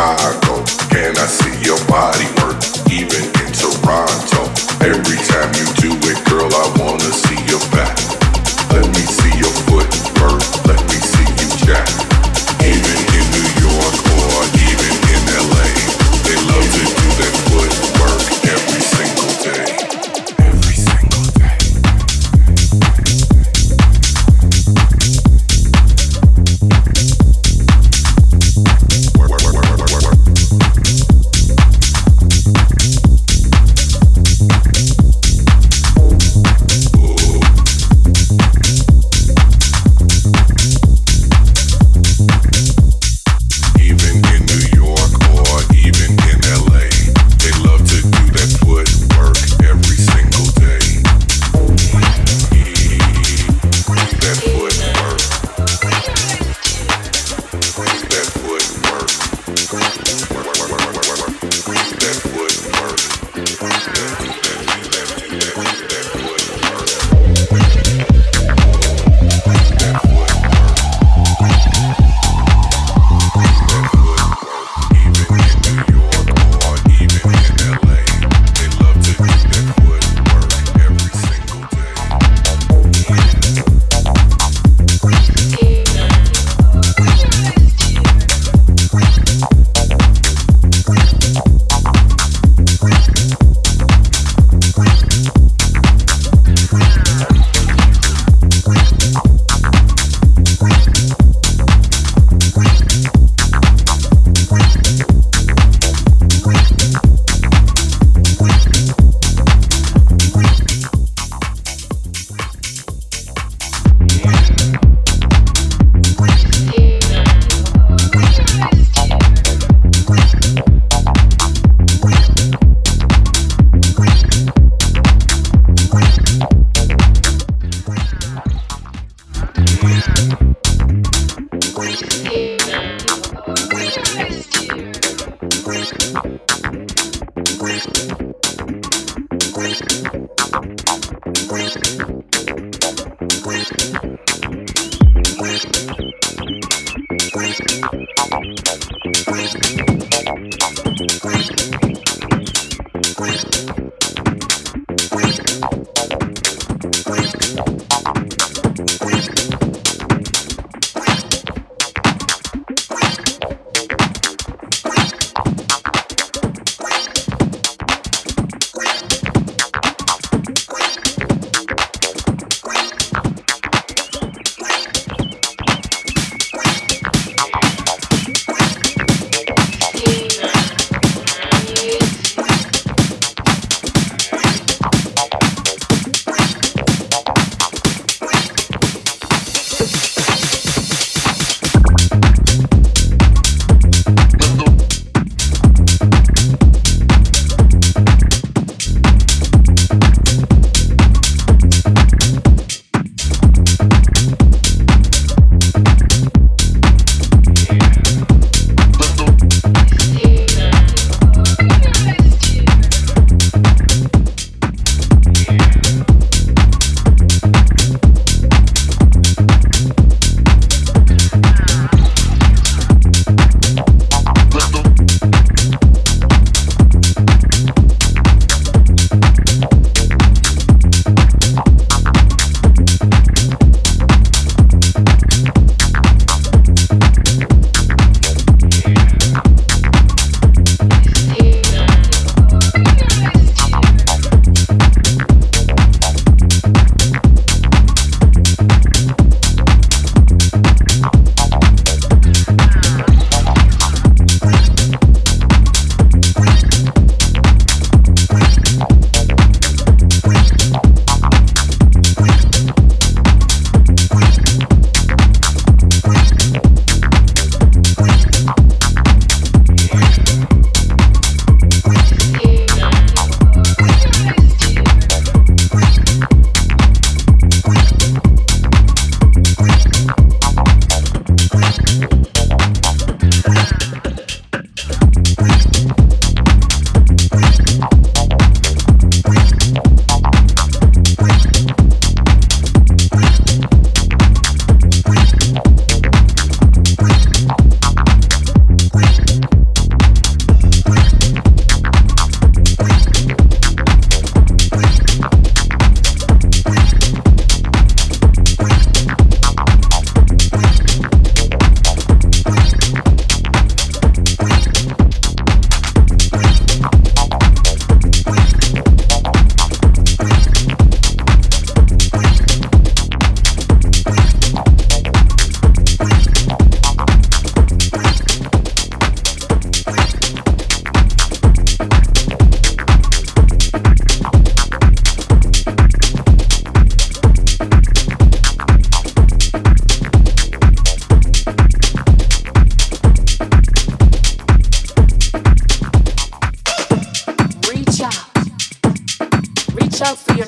work,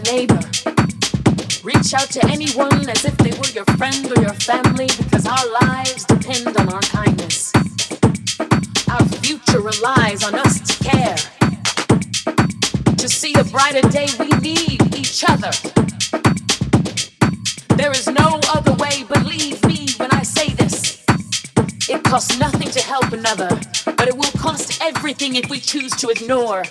neighbor. Reach out to anyone as if they were your friend or your family because our lives depend on our kindness. Our future relies on us to care. To see a brighter day, we need each other. There is no other way, believe me when I say this. It costs nothing to help another, but it will cost everything if we choose to ignore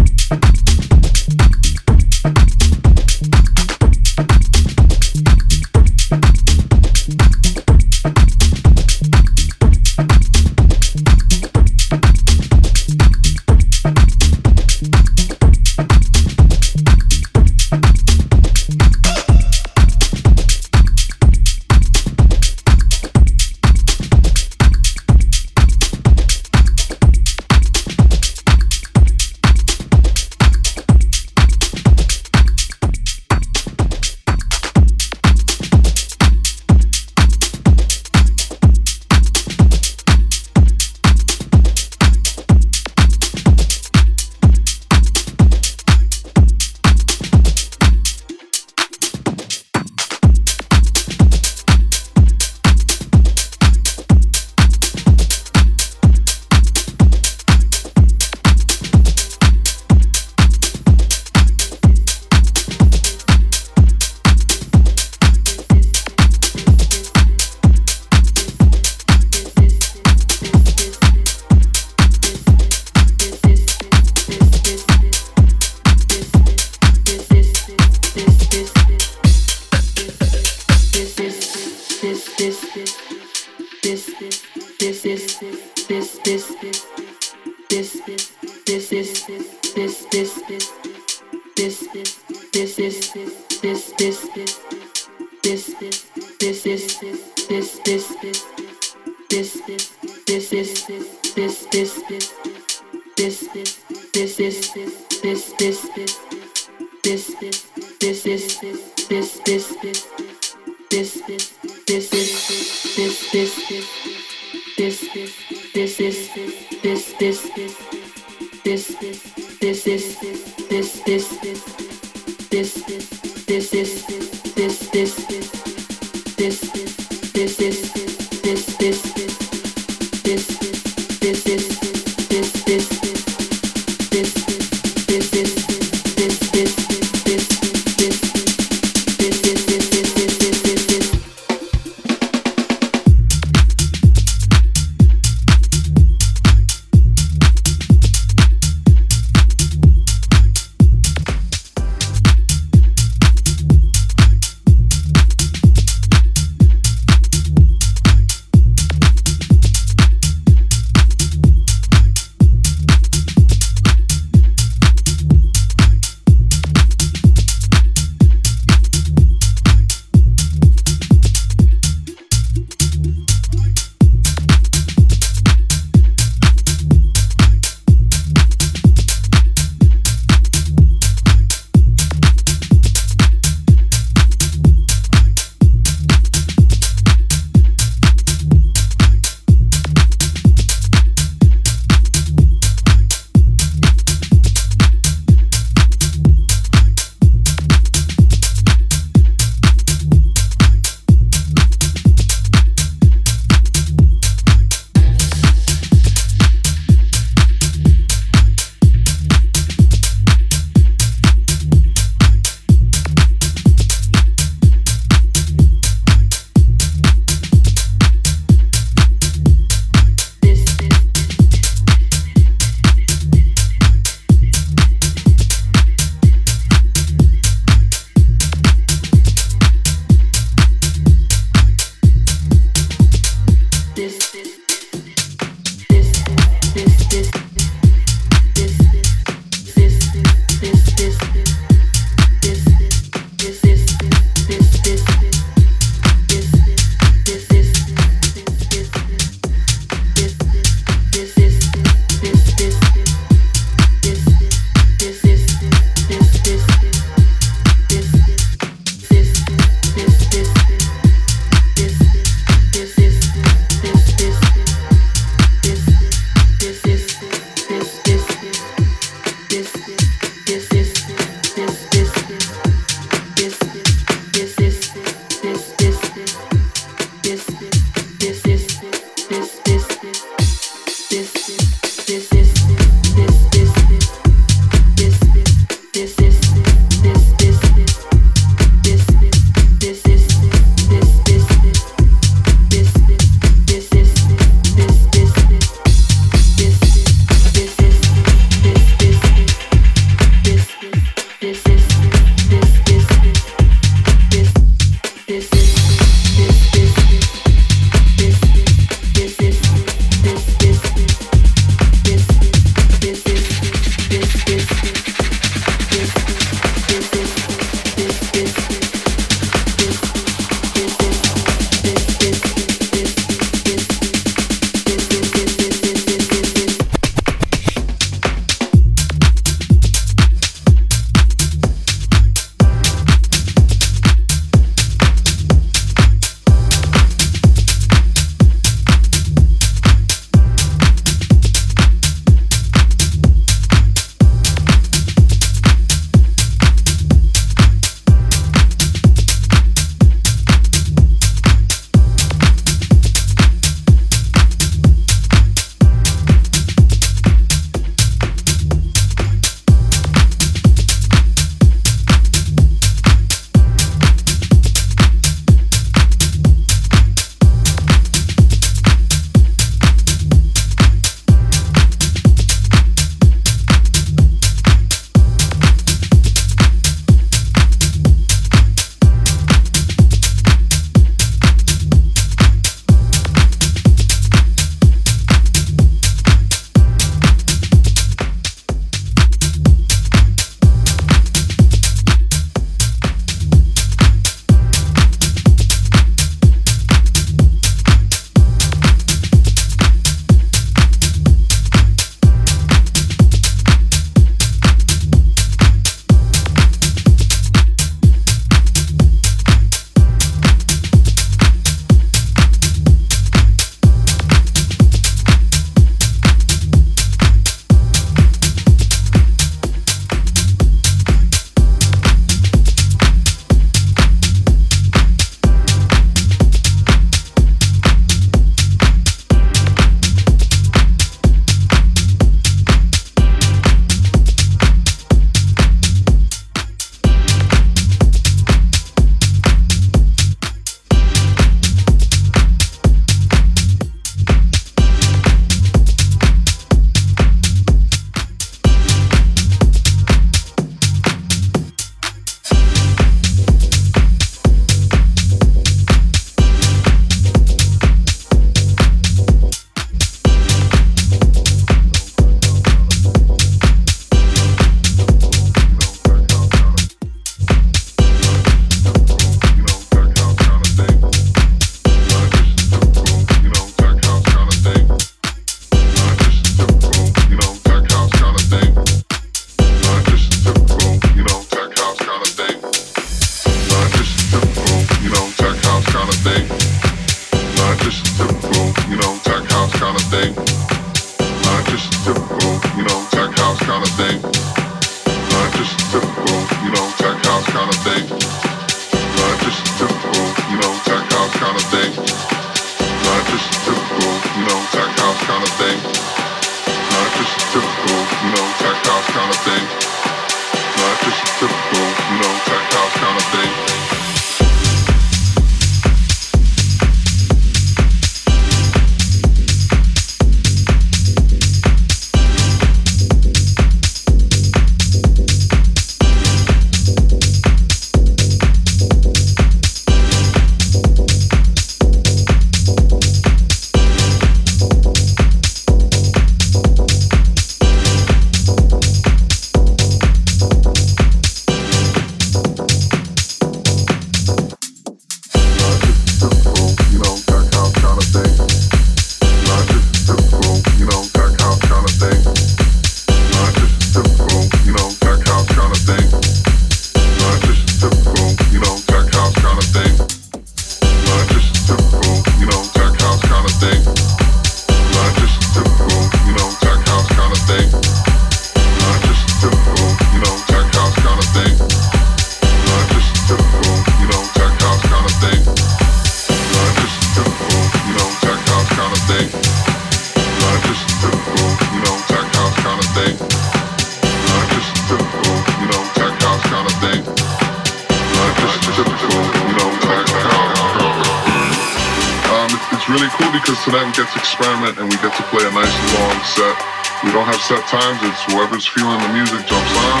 times. It's whoever's feeling the music jumps on.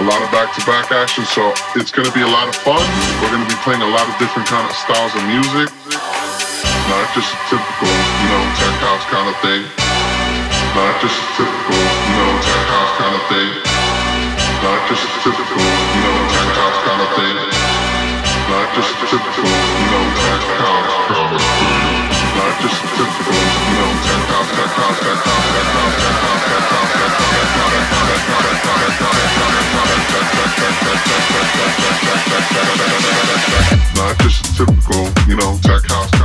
A lot of back-to-back action, so it's going to be a lot of fun. We're going to be playing a lot of different kind of styles of music. Not just a typical, you know, tech house kind of thing. Not just a typical, you know, tech house kind of thing. Not just a typical, you know, tech house kind of thing. Not just a typical, you know, tech house kind of thing. Not just a typical, Not just typical, you know, tech house